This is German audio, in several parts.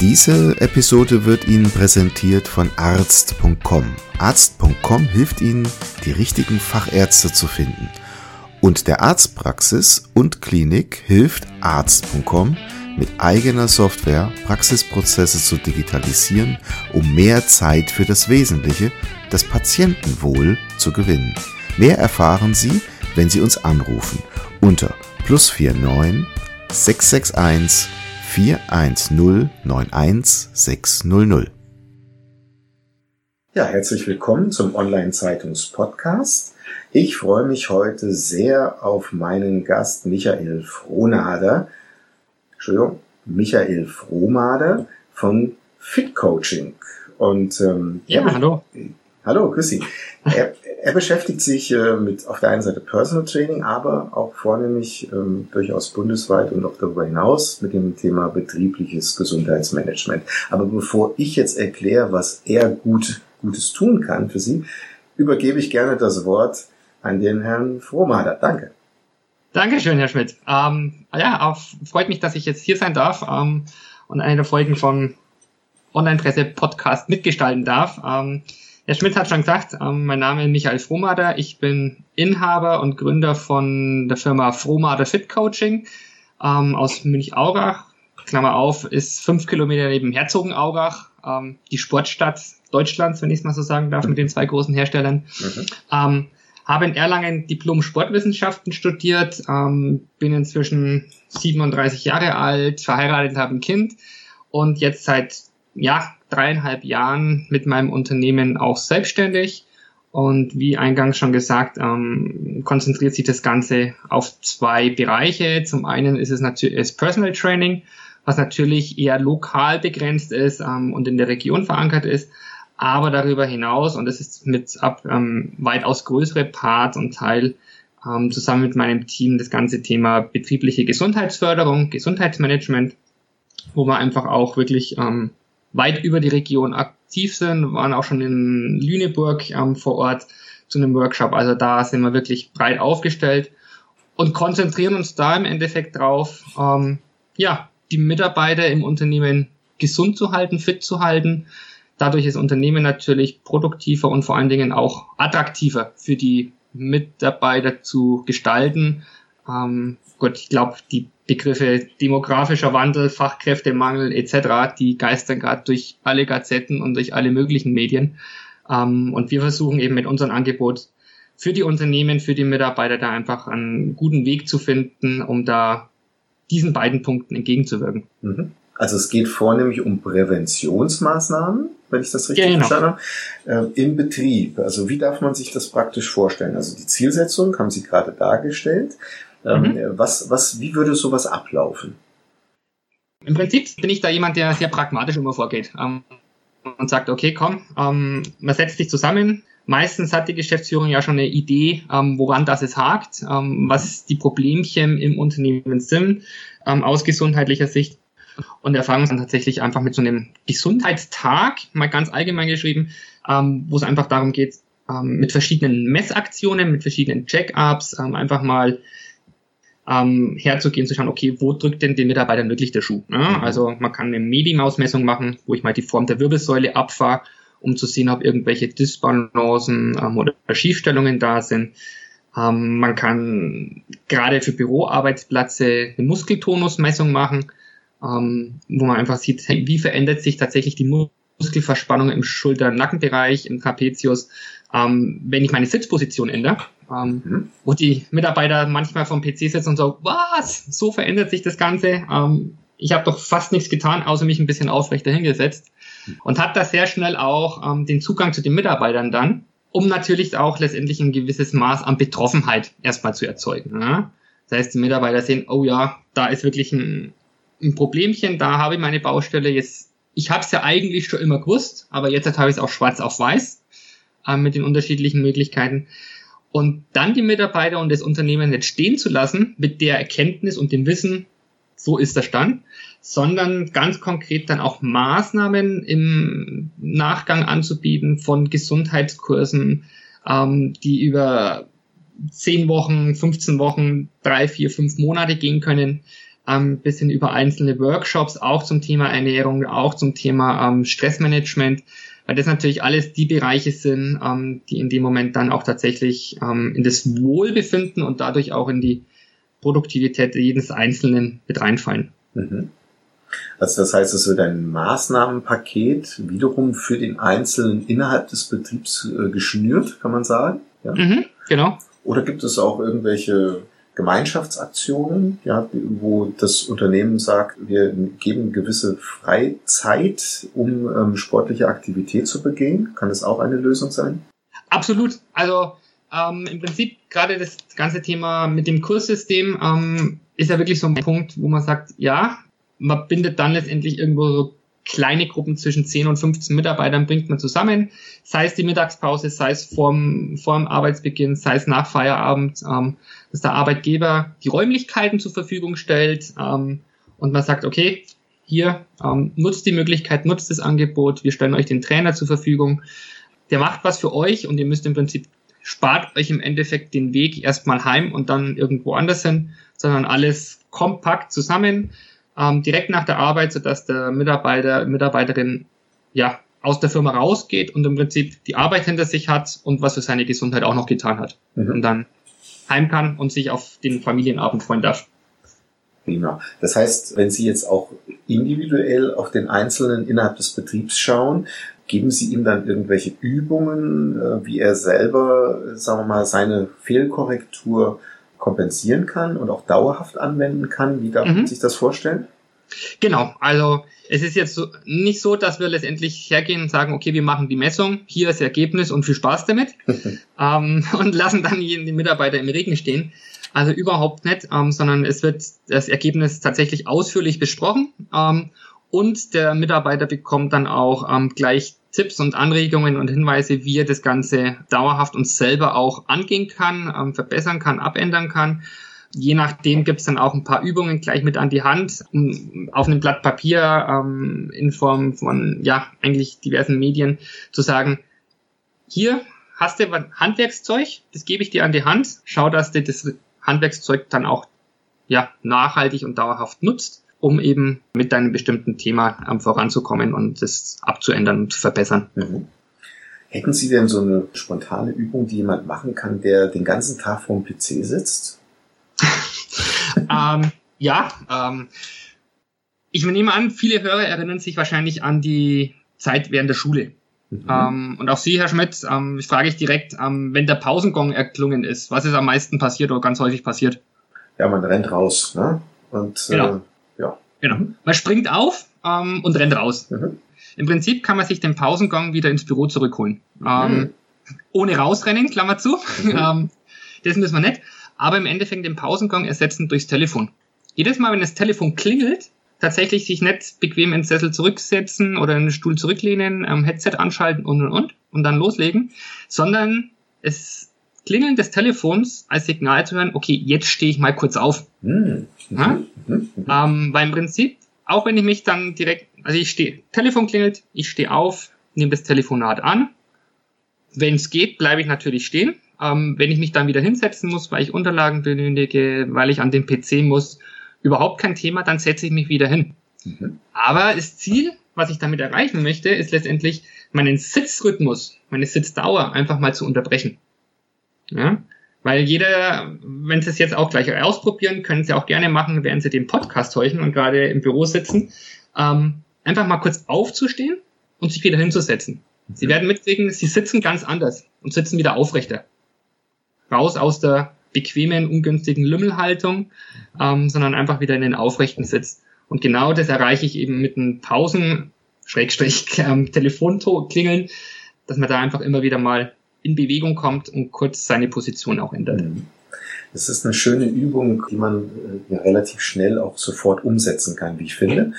Diese Episode wird Ihnen präsentiert von arzt.com. Arzt.com hilft Ihnen, die richtigen Fachärzte zu finden. Und der Arztpraxis und Klinik hilft Arzt.com mit eigener Software Praxisprozesse zu digitalisieren, um mehr Zeit für das Wesentliche, das Patientenwohl, zu gewinnen. Mehr erfahren Sie, wenn Sie uns anrufen unter plus 49 661 410 91600. Ja, herzlich willkommen zum Online-Zeitungs-Podcast. Ich freue mich heute sehr auf meinen Gast Michael Frohnader. Entschuldigung, Michael Frohmader von Fit Coaching. Und ähm, ja, hallo. Hallo, grüß Sie. Er, er beschäftigt sich äh, mit auf der einen Seite Personal Training, aber auch vornehmlich ähm, durchaus bundesweit und auch darüber hinaus mit dem Thema betriebliches Gesundheitsmanagement. Aber bevor ich jetzt erkläre, was er gut Gutes tun kann für Sie, übergebe ich gerne das Wort an den Herrn Frohmader. Danke. Dankeschön, Herr Schmidt. Ähm, ja, auch freut mich, dass ich jetzt hier sein darf ähm, und eine der Folgen vom Online-Presse-Podcast mitgestalten darf. Ähm, Herr Schmidt hat schon gesagt, ähm, mein Name ist Michael Frohmader. Ich bin Inhaber und Gründer von der Firma Frohmader Fit Coaching ähm, aus Münch-Aurach. Klammer auf, ist fünf Kilometer neben Herzogenaurach, ähm, die Sportstadt Deutschlands, wenn ich es mal so sagen darf, mit den zwei großen Herstellern. Mhm. Ähm, habe in Erlangen Diplom Sportwissenschaften studiert, ähm, bin inzwischen 37 Jahre alt, verheiratet, habe ein Kind und jetzt seit ja, dreieinhalb Jahren mit meinem Unternehmen auch selbstständig. Und wie eingangs schon gesagt, ähm, konzentriert sich das Ganze auf zwei Bereiche. Zum einen ist es natürlich das Personal Training, was natürlich eher lokal begrenzt ist ähm, und in der Region verankert ist. Aber darüber hinaus, und das ist mit ab ähm, weitaus größere Part und Teil, ähm, zusammen mit meinem Team das ganze Thema betriebliche Gesundheitsförderung, Gesundheitsmanagement, wo wir einfach auch wirklich ähm, weit über die Region aktiv sind, waren auch schon in Lüneburg ähm, vor Ort zu einem Workshop. Also da sind wir wirklich breit aufgestellt und konzentrieren uns da im Endeffekt drauf, ähm, ja, die Mitarbeiter im Unternehmen gesund zu halten, fit zu halten. Dadurch ist Unternehmen natürlich produktiver und vor allen Dingen auch attraktiver für die Mitarbeiter zu gestalten. Ähm, gut, ich glaube, die Begriffe demografischer Wandel, Fachkräftemangel etc., die geistern gerade durch alle Gazetten und durch alle möglichen Medien. Ähm, und wir versuchen eben mit unserem Angebot für die Unternehmen, für die Mitarbeiter da einfach einen guten Weg zu finden, um da diesen beiden Punkten entgegenzuwirken. Mhm. Also es geht vornehmlich um Präventionsmaßnahmen, wenn ich das richtig genau. verstanden habe, äh, im Betrieb. Also wie darf man sich das praktisch vorstellen? Also die Zielsetzung haben Sie gerade dargestellt. Ähm, mhm. Was, was, wie würde sowas ablaufen? Im Prinzip bin ich da jemand, der sehr pragmatisch immer vorgeht ähm, und sagt, okay, komm, ähm, man setzt sich zusammen. Meistens hat die Geschäftsführung ja schon eine Idee, ähm, woran das es hakt, ähm, was die Problemchen im Unternehmen sind, ähm, aus gesundheitlicher Sicht. Und erfahren dann tatsächlich einfach mit so einem Gesundheitstag, mal ganz allgemein geschrieben, ähm, wo es einfach darum geht, ähm, mit verschiedenen Messaktionen, mit verschiedenen Check-ups, ähm, einfach mal ähm, herzugehen, zu schauen, okay, wo drückt denn den Mitarbeitern wirklich der Schuh? Ne? Mhm. Also man kann eine Medi-Maus-Messung machen, wo ich mal die Form der Wirbelsäule abfahre, um zu sehen, ob irgendwelche Disbalancen ähm, oder Schiefstellungen da sind. Ähm, man kann gerade für Büroarbeitsplätze eine Muskeltonusmessung machen, ähm, wo man einfach sieht, wie verändert sich tatsächlich die Muskelverspannung im Schulter-Nackenbereich, im Trapezius, ähm, wenn ich meine Sitzposition ändere ähm, mhm. wo die Mitarbeiter manchmal vom PC sitzen und so, was? So verändert sich das Ganze. Ähm, ich habe doch fast nichts getan, außer mich ein bisschen aufrechter hingesetzt. Mhm. Und hat da sehr schnell auch ähm, den Zugang zu den Mitarbeitern dann, um natürlich auch letztendlich ein gewisses Maß an Betroffenheit erstmal zu erzeugen. Ja? Das heißt, die Mitarbeiter sehen, oh ja, da ist wirklich ein, ein Problemchen, da habe ich meine Baustelle jetzt. Ich habe es ja eigentlich schon immer gewusst, aber jetzt habe ich es auch schwarz auf weiß äh, mit den unterschiedlichen Möglichkeiten. Und dann die Mitarbeiter und das Unternehmen nicht stehen zu lassen mit der Erkenntnis und dem Wissen, so ist der Stand, sondern ganz konkret dann auch Maßnahmen im Nachgang anzubieten von Gesundheitskursen, ähm, die über 10 Wochen, 15 Wochen, drei, vier, fünf Monate gehen können, ähm, bisschen über einzelne Workshops, auch zum Thema Ernährung, auch zum Thema ähm, Stressmanagement, weil das natürlich alles die Bereiche sind, ähm, die in dem Moment dann auch tatsächlich ähm, in das Wohlbefinden und dadurch auch in die Produktivität jedes Einzelnen mit reinfallen. Mhm. Also das heißt, es wird ein Maßnahmenpaket wiederum für den Einzelnen innerhalb des Betriebs äh, geschnürt, kann man sagen. Ja? Mhm, genau. Oder gibt es auch irgendwelche Gemeinschaftsaktionen, ja, wo das Unternehmen sagt, wir geben gewisse Freizeit, um ähm, sportliche Aktivität zu begehen? Kann das auch eine Lösung sein? Absolut. Also ähm, im Prinzip gerade das ganze Thema mit dem Kurssystem ähm, ist ja wirklich so ein Punkt, wo man sagt, ja, man bindet dann letztendlich irgendwo so kleine Gruppen zwischen 10 und 15 Mitarbeitern bringt man zusammen, sei es die Mittagspause, sei es vorm, vorm Arbeitsbeginn, sei es nach Feierabend, ähm, dass der Arbeitgeber die Räumlichkeiten zur Verfügung stellt ähm, und man sagt, okay, hier ähm, nutzt die Möglichkeit, nutzt das Angebot, wir stellen euch den Trainer zur Verfügung, der macht was für euch und ihr müsst im Prinzip spart euch im Endeffekt den Weg erstmal heim und dann irgendwo anders hin, sondern alles kompakt zusammen ähm, direkt nach der Arbeit, sodass der Mitarbeiter, Mitarbeiterin ja aus der Firma rausgeht und im Prinzip die Arbeit hinter sich hat und was für seine Gesundheit auch noch getan hat. Mhm. Und dann heim kann und sich auf den Familienabend freuen darf. Prima. Das heißt, wenn Sie jetzt auch individuell auf den Einzelnen innerhalb des Betriebs schauen, geben Sie ihm dann irgendwelche Übungen, äh, wie er selber, sagen wir mal, seine Fehlkorrektur kompensieren kann und auch dauerhaft anwenden kann? Wie darf mhm. man sich das vorstellen? Genau, also es ist jetzt so, nicht so, dass wir letztendlich hergehen und sagen, okay, wir machen die Messung, hier ist das Ergebnis und viel Spaß damit ähm, und lassen dann jeden Mitarbeiter im Regen stehen. Also überhaupt nicht, ähm, sondern es wird das Ergebnis tatsächlich ausführlich besprochen ähm, und der Mitarbeiter bekommt dann auch ähm, gleich Tipps und Anregungen und Hinweise, wie er das Ganze dauerhaft und selber auch angehen kann, ähm, verbessern kann, abändern kann. Je nachdem gibt's dann auch ein paar Übungen gleich mit an die Hand, um auf einem Blatt Papier ähm, in Form von ja eigentlich diversen Medien zu sagen, hier hast du Handwerkszeug, das gebe ich dir an die Hand, schau, dass du das Handwerkszeug dann auch ja nachhaltig und dauerhaft nutzt um eben mit deinem bestimmten Thema ähm, voranzukommen und das abzuändern und zu verbessern. Mhm. Hätten Sie denn so eine spontane Übung, die jemand machen kann, der den ganzen Tag vorm PC sitzt? ähm, ja, ähm, ich nehme an, viele Hörer erinnern sich wahrscheinlich an die Zeit während der Schule. Mhm. Ähm, und auch Sie, Herr Schmidt, ähm, ich frage ich direkt, ähm, wenn der Pausengong erklungen ist, was ist am meisten passiert oder ganz häufig passiert? Ja, man rennt raus, ne? Und genau. äh. Genau. Man springt auf ähm, und rennt raus. Mhm. Im Prinzip kann man sich den Pausengang wieder ins Büro zurückholen. Ähm, mhm. Ohne rausrennen, Klammer zu. Mhm. ähm, das müssen wir nicht. Aber im Endeffekt den Pausengang ersetzen durchs Telefon. Jedes Mal, wenn das Telefon klingelt, tatsächlich sich nicht bequem ins Sessel zurücksetzen oder in den Stuhl zurücklehnen, ähm, Headset anschalten und und und und dann loslegen, sondern es Klingeln des Telefons als Signal zu hören, okay, jetzt stehe ich mal kurz auf. Mhm. Ja? Mhm. Ähm, weil im Prinzip, auch wenn ich mich dann direkt, also ich stehe, Telefon klingelt, ich stehe auf, nehme das Telefonat an. Wenn es geht, bleibe ich natürlich stehen. Ähm, wenn ich mich dann wieder hinsetzen muss, weil ich Unterlagen benötige, weil ich an den PC muss, überhaupt kein Thema, dann setze ich mich wieder hin. Mhm. Aber das Ziel, was ich damit erreichen möchte, ist letztendlich meinen Sitzrhythmus, meine Sitzdauer einfach mal zu unterbrechen. Ja? Weil jeder, wenn Sie es jetzt auch gleich ausprobieren, können Sie auch gerne machen, während Sie den Podcast heuchen und gerade im Büro sitzen, ähm, einfach mal kurz aufzustehen und sich wieder hinzusetzen. Sie werden mitkriegen, Sie sitzen ganz anders und sitzen wieder aufrechter. Raus aus der bequemen, ungünstigen Lümmelhaltung, ähm, sondern einfach wieder in den aufrechten Sitz. Und genau das erreiche ich eben mit einem Pausen, Schrägstrich, ähm, Telefonklingeln, dass man da einfach immer wieder mal in Bewegung kommt und kurz seine Position auch ändert. Mhm. Das ist eine schöne Übung, die man äh, ja, relativ schnell auch sofort umsetzen kann, wie ich finde.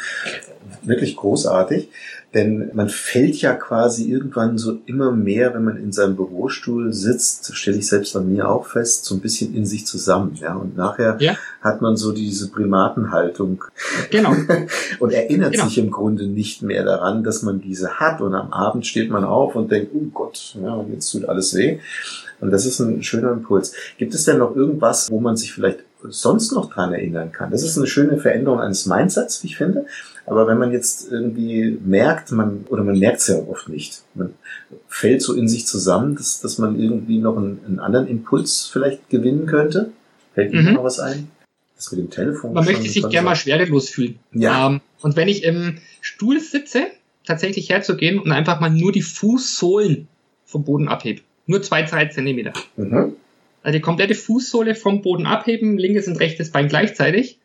Wirklich großartig. Denn man fällt ja quasi irgendwann so immer mehr, wenn man in seinem Bürostuhl sitzt, stelle ich selbst an mir auch fest, so ein bisschen in sich zusammen. Ja, und nachher ja. hat man so diese Primatenhaltung. Genau. und erinnert genau. sich im Grunde nicht mehr daran, dass man diese hat. Und am Abend steht man auf und denkt, oh Gott, ja, jetzt tut alles weh. Und das ist ein schöner Impuls. Gibt es denn noch irgendwas, wo man sich vielleicht sonst noch dran erinnern kann? Das ist eine schöne Veränderung eines Mindsets, wie ich finde. Aber wenn man jetzt irgendwie merkt, man, oder man merkt es ja oft nicht, man fällt so in sich zusammen, dass, dass man irgendwie noch einen, einen anderen Impuls vielleicht gewinnen könnte. Fällt Ihnen mhm. noch was ein? Das mit dem Telefon. Man möchte sich gerne mal schwerelos fühlen. Ja. Ähm, und wenn ich im Stuhl sitze, tatsächlich herzugehen und einfach mal nur die Fußsohlen vom Boden abhebe. Nur zwei, drei Zentimeter. Mhm. Also die komplette Fußsohle vom Boden abheben, linkes und rechtes Bein gleichzeitig.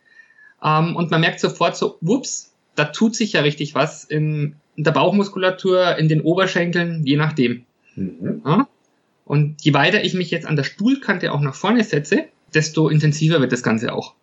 Ähm, und man merkt sofort so, whoops, da tut sich ja richtig was in, in der Bauchmuskulatur, in den Oberschenkeln, je nachdem. Mhm. Ja? Und je weiter ich mich jetzt an der Stuhlkante auch nach vorne setze, desto intensiver wird das Ganze auch.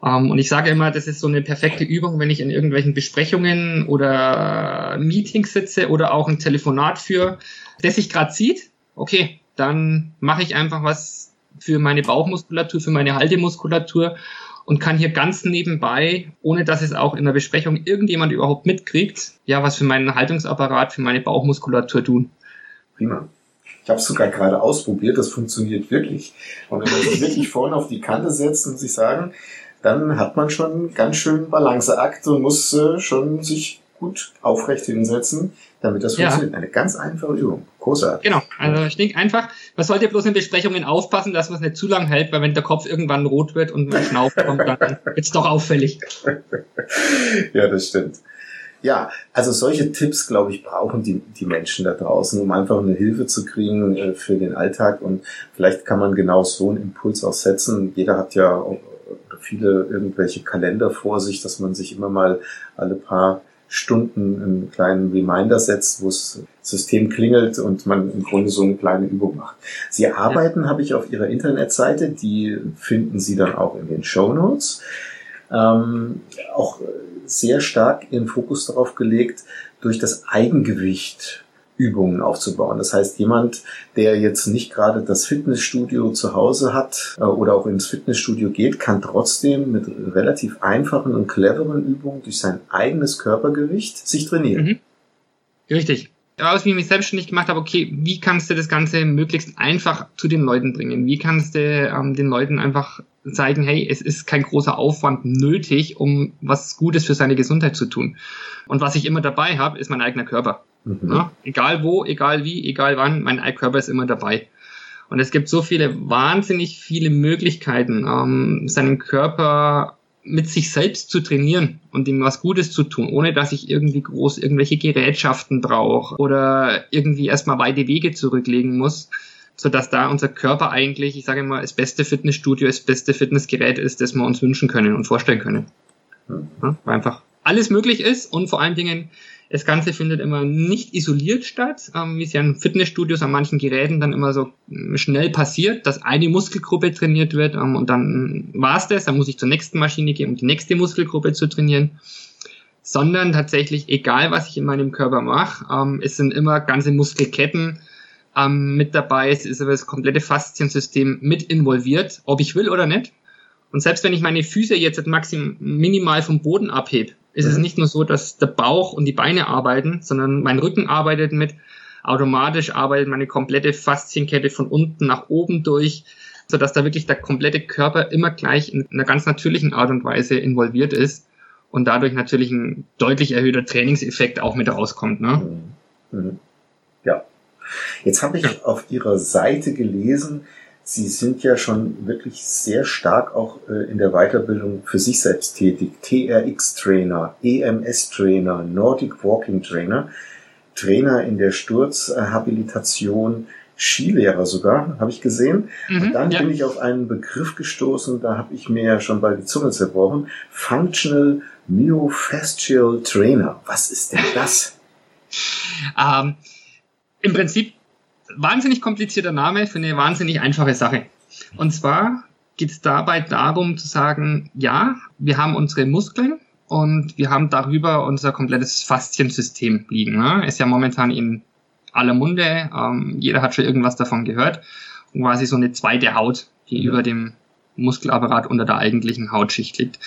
Um, ähm, und ich sage immer, das ist so eine perfekte Übung, wenn ich in irgendwelchen Besprechungen oder Meetings sitze oder auch ein Telefonat führe, der sich gerade sieht okay, dann mache ich einfach was für meine Bauchmuskulatur, für meine Haltemuskulatur und kann hier ganz nebenbei, ohne dass es auch in der Besprechung irgendjemand überhaupt mitkriegt, ja, was für meinen Haltungsapparat, für meine Bauchmuskulatur tun. Prima. Ich habe es sogar gerade ausprobiert, das funktioniert wirklich. Und wenn man sich wirklich vorne auf die Kante setzt und sich sagen, dann hat man schon ganz schön Balanceakt und muss äh, schon sich gut aufrecht hinsetzen, damit das funktioniert. Ja. Eine ganz einfache Übung. Großartig. Genau. Also ich denke einfach, man sollte bloß in Besprechungen aufpassen, dass man es nicht zu lang hält, weil wenn der Kopf irgendwann rot wird und man Schnauf kommt, dann wird es doch auffällig. ja, das stimmt. Ja, also solche Tipps, glaube ich, brauchen die, die Menschen da draußen, um einfach eine Hilfe zu kriegen äh, für den Alltag. Und vielleicht kann man genau so einen Impuls auch setzen. Jeder hat ja viele irgendwelche Kalender vor sich, dass man sich immer mal alle paar Stunden einen kleinen Reminder setzt, wo das System klingelt und man im Grunde so eine kleine Übung macht. Sie arbeiten, ja. habe ich auf Ihrer Internetseite, die finden Sie dann auch in den Show Notes. Ähm, auch sehr stark Ihren Fokus darauf gelegt, durch das Eigengewicht Übungen aufzubauen. Das heißt, jemand, der jetzt nicht gerade das Fitnessstudio zu Hause hat äh, oder auch ins Fitnessstudio geht, kann trotzdem mit relativ einfachen und cleveren Übungen durch sein eigenes Körpergewicht sich trainieren. Mhm. Richtig. Daraus, wie ich mich selbstständig gemacht habe, okay, wie kannst du das Ganze möglichst einfach zu den Leuten bringen? Wie kannst du ähm, den Leuten einfach zeigen, hey, es ist kein großer Aufwand nötig, um was Gutes für seine Gesundheit zu tun. Und was ich immer dabei habe, ist mein eigener Körper. Mhm. Ja, egal wo, egal wie, egal wann, mein Körper ist immer dabei. Und es gibt so viele, wahnsinnig viele Möglichkeiten, ähm, seinen Körper mit sich selbst zu trainieren und ihm was Gutes zu tun, ohne dass ich irgendwie groß irgendwelche Gerätschaften brauche oder irgendwie erstmal weite Wege zurücklegen muss, so dass da unser Körper eigentlich, ich sage mal, das beste Fitnessstudio, das beste Fitnessgerät ist, das wir uns wünschen können und vorstellen können. Mhm. Ja, weil einfach alles möglich ist und vor allen Dingen das Ganze findet immer nicht isoliert statt, ähm, wie es ja in Fitnessstudios an manchen Geräten dann immer so ähm, schnell passiert, dass eine Muskelgruppe trainiert wird ähm, und dann war's das, dann muss ich zur nächsten Maschine gehen, um die nächste Muskelgruppe zu trainieren. Sondern tatsächlich, egal was ich in meinem Körper mache, ähm, es sind immer ganze Muskelketten ähm, mit dabei, es ist aber das komplette Fasziensystem mit involviert, ob ich will oder nicht. Und selbst wenn ich meine Füße jetzt maximal minimal vom Boden abhebe, ist mhm. es nicht nur so, dass der Bauch und die Beine arbeiten, sondern mein Rücken arbeitet mit. Automatisch arbeitet meine komplette Faszienkette von unten nach oben durch, sodass da wirklich der komplette Körper immer gleich in einer ganz natürlichen Art und Weise involviert ist und dadurch natürlich ein deutlich erhöhter Trainingseffekt auch mit rauskommt. Ne? Mhm. mhm. Ja. Jetzt habe ich auf Ihrer Seite gelesen, Sie sind ja schon wirklich sehr stark auch äh, in der Weiterbildung für sich selbst tätig. TRX-Trainer, EMS-Trainer, Nordic Walking Trainer, Trainer in der Sturzhabilitation, Skilehrer sogar, habe ich gesehen. Mhm, Und dann ja. bin ich auf einen Begriff gestoßen, da habe ich mir ja schon bald die Zunge zerbrochen. Functional Myofascial Trainer. Was ist denn das? Ähm, Im Prinzip wahnsinnig komplizierter Name für eine wahnsinnig einfache Sache. Und zwar geht es dabei darum zu sagen, ja, wir haben unsere Muskeln, und wir haben darüber unser komplettes Fasziensystem liegen. Ne? Ist ja momentan in aller Munde, ähm, jeder hat schon irgendwas davon gehört. Und quasi so eine zweite Haut, die ja. über dem Muskelapparat unter der eigentlichen Hautschicht liegt.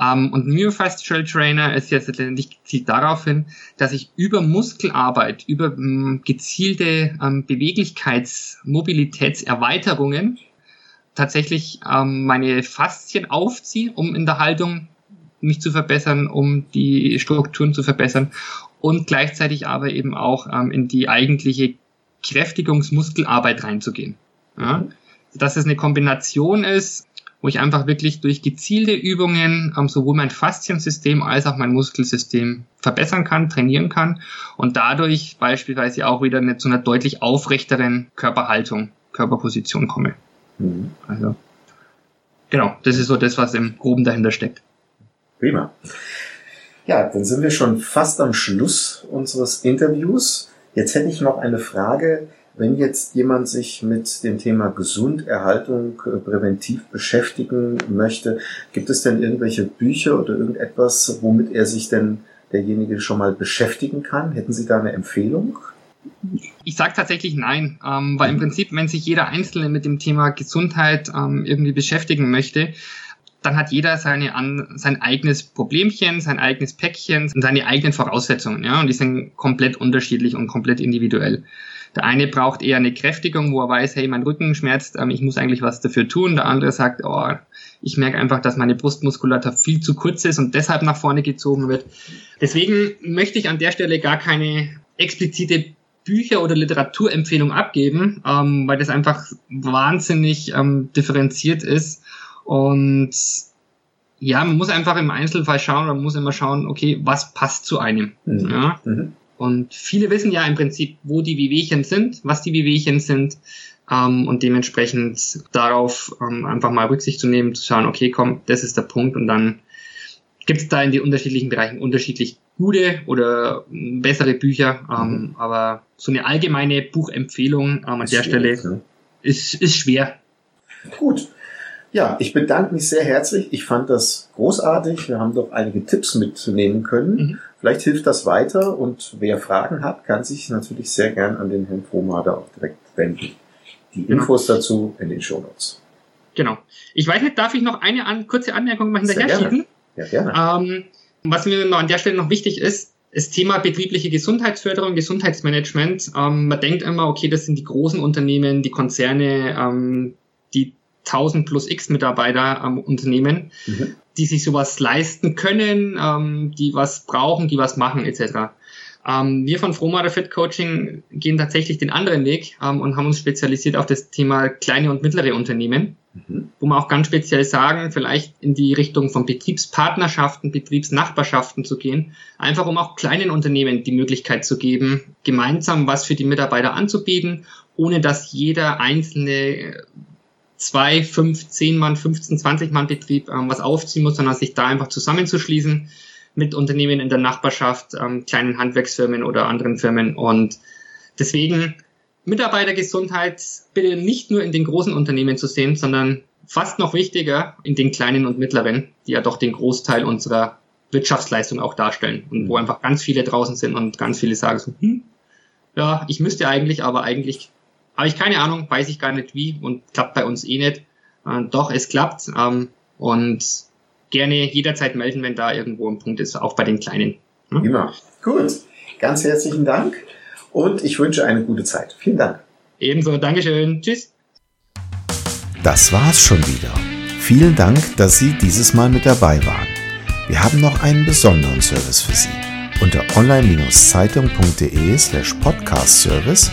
Ähm, und Myofascial Trainer ist jetzt letztendlich zielt darauf hin, dass ich über Muskelarbeit, über ähm, gezielte ähm, Beweglichkeits-, Mobilitätserweiterungen tatsächlich ähm, meine Faszien aufziehe, um in der Haltung mich zu verbessern, um die Strukturen zu verbessern und gleichzeitig aber eben auch ähm, in die eigentliche Kräftigungsmuskelarbeit reinzugehen. Ja? Dass es eine Kombination ist, wo ich einfach wirklich durch gezielte Übungen ähm, sowohl mein Fasziensystem als auch mein Muskelsystem verbessern kann, trainieren kann und dadurch beispielsweise auch wieder eine, zu einer deutlich aufrechteren Körperhaltung, Körperposition komme. Mhm. Also, genau, das ist so das, was im Groben dahinter steckt. Prima. Ja, dann sind wir schon fast am Schluss unseres Interviews. Jetzt hätte ich noch eine Frage. Wenn jetzt jemand sich mit dem Thema Gesunderhaltung äh, präventiv beschäftigen möchte, gibt es denn irgendwelche Bücher oder irgendetwas, womit er sich denn derjenige schon mal beschäftigen kann? Hätten Sie da eine Empfehlung? Ich sage tatsächlich nein, ähm, weil im Prinzip, wenn sich jeder Einzelne mit dem Thema Gesundheit ähm, irgendwie beschäftigen möchte, dann hat jeder seine an, sein eigenes Problemchen, sein eigenes Päckchen und seine eigenen Voraussetzungen, ja, und die sind komplett unterschiedlich und komplett individuell. Der eine braucht eher eine Kräftigung, wo er weiß, hey, mein Rücken schmerzt, ähm, ich muss eigentlich was dafür tun. Der andere sagt, oh, ich merke einfach, dass meine Brustmuskulatur viel zu kurz ist und deshalb nach vorne gezogen wird. Deswegen möchte ich an der Stelle gar keine explizite Bücher- oder Literaturempfehlung abgeben, ähm, weil das einfach wahnsinnig ähm, differenziert ist und ja, man muss einfach im Einzelfall schauen, man muss immer schauen, okay, was passt zu einem. Mhm. Ja? Mhm. Und viele wissen ja im Prinzip, wo die Wehwehchen sind, was die Wehwehchen sind ähm, und dementsprechend darauf ähm, einfach mal Rücksicht zu nehmen, zu schauen, okay, komm, das ist der Punkt und dann gibt es da in den unterschiedlichen Bereichen unterschiedlich gute oder bessere Bücher, ähm, mhm. aber so eine allgemeine Buchempfehlung ähm, an der Stelle ja. ist, ist schwer. Gut, ja, ich bedanke mich sehr herzlich. Ich fand das großartig. Wir haben doch einige Tipps mitnehmen können. Mhm. Vielleicht hilft das weiter und wer Fragen hat, kann sich natürlich sehr gern an den Herrn Frohmader auch direkt wenden. Die genau. Infos dazu in den Show Notes. Genau. Ich weiß nicht, darf ich noch eine an, kurze Anmerkung mal hinterher schieben? Ja, gerne. Ähm, was mir noch an der Stelle noch wichtig ist, das Thema betriebliche Gesundheitsförderung, Gesundheitsmanagement. Ähm, man denkt immer, okay, das sind die großen Unternehmen, die Konzerne, ähm, die 1000 plus X Mitarbeiter am Unternehmen, mhm. die sich sowas leisten können, ähm, die was brauchen, die was machen etc. Ähm, wir von Frohmader Fit Coaching gehen tatsächlich den anderen Weg ähm, und haben uns spezialisiert auf das Thema kleine und mittlere Unternehmen, mhm. wo wir auch ganz speziell sagen, vielleicht in die Richtung von Betriebspartnerschaften, Betriebsnachbarschaften zu gehen, einfach um auch kleinen Unternehmen die Möglichkeit zu geben, gemeinsam was für die Mitarbeiter anzubieten, ohne dass jeder einzelne zwei, fünf, zehn Mann, 15, 20 Mann Betrieb ähm, was aufziehen muss, sondern sich da einfach zusammenzuschließen mit Unternehmen in der Nachbarschaft, ähm, kleinen Handwerksfirmen oder anderen Firmen. Und deswegen Mitarbeitergesundheit bitte nicht nur in den großen Unternehmen zu sehen, sondern fast noch wichtiger in den kleinen und mittleren, die ja doch den Großteil unserer Wirtschaftsleistung auch darstellen und wo mhm. einfach ganz viele draußen sind und ganz viele sagen so, hm, ja, ich müsste eigentlich, aber eigentlich habe ich keine Ahnung, weiß ich gar nicht wie und klappt bei uns eh nicht. Äh, doch, es klappt ähm, und gerne jederzeit melden, wenn da irgendwo ein Punkt ist, auch bei den Kleinen. Hm? Immer. Gut. Ganz herzlichen Dank und ich wünsche eine gute Zeit. Vielen Dank. Ebenso. Dankeschön. Tschüss. Das war's schon wieder. Vielen Dank, dass Sie dieses Mal mit dabei waren. Wir haben noch einen besonderen Service für Sie. Unter online-zeitung.de slash podcast service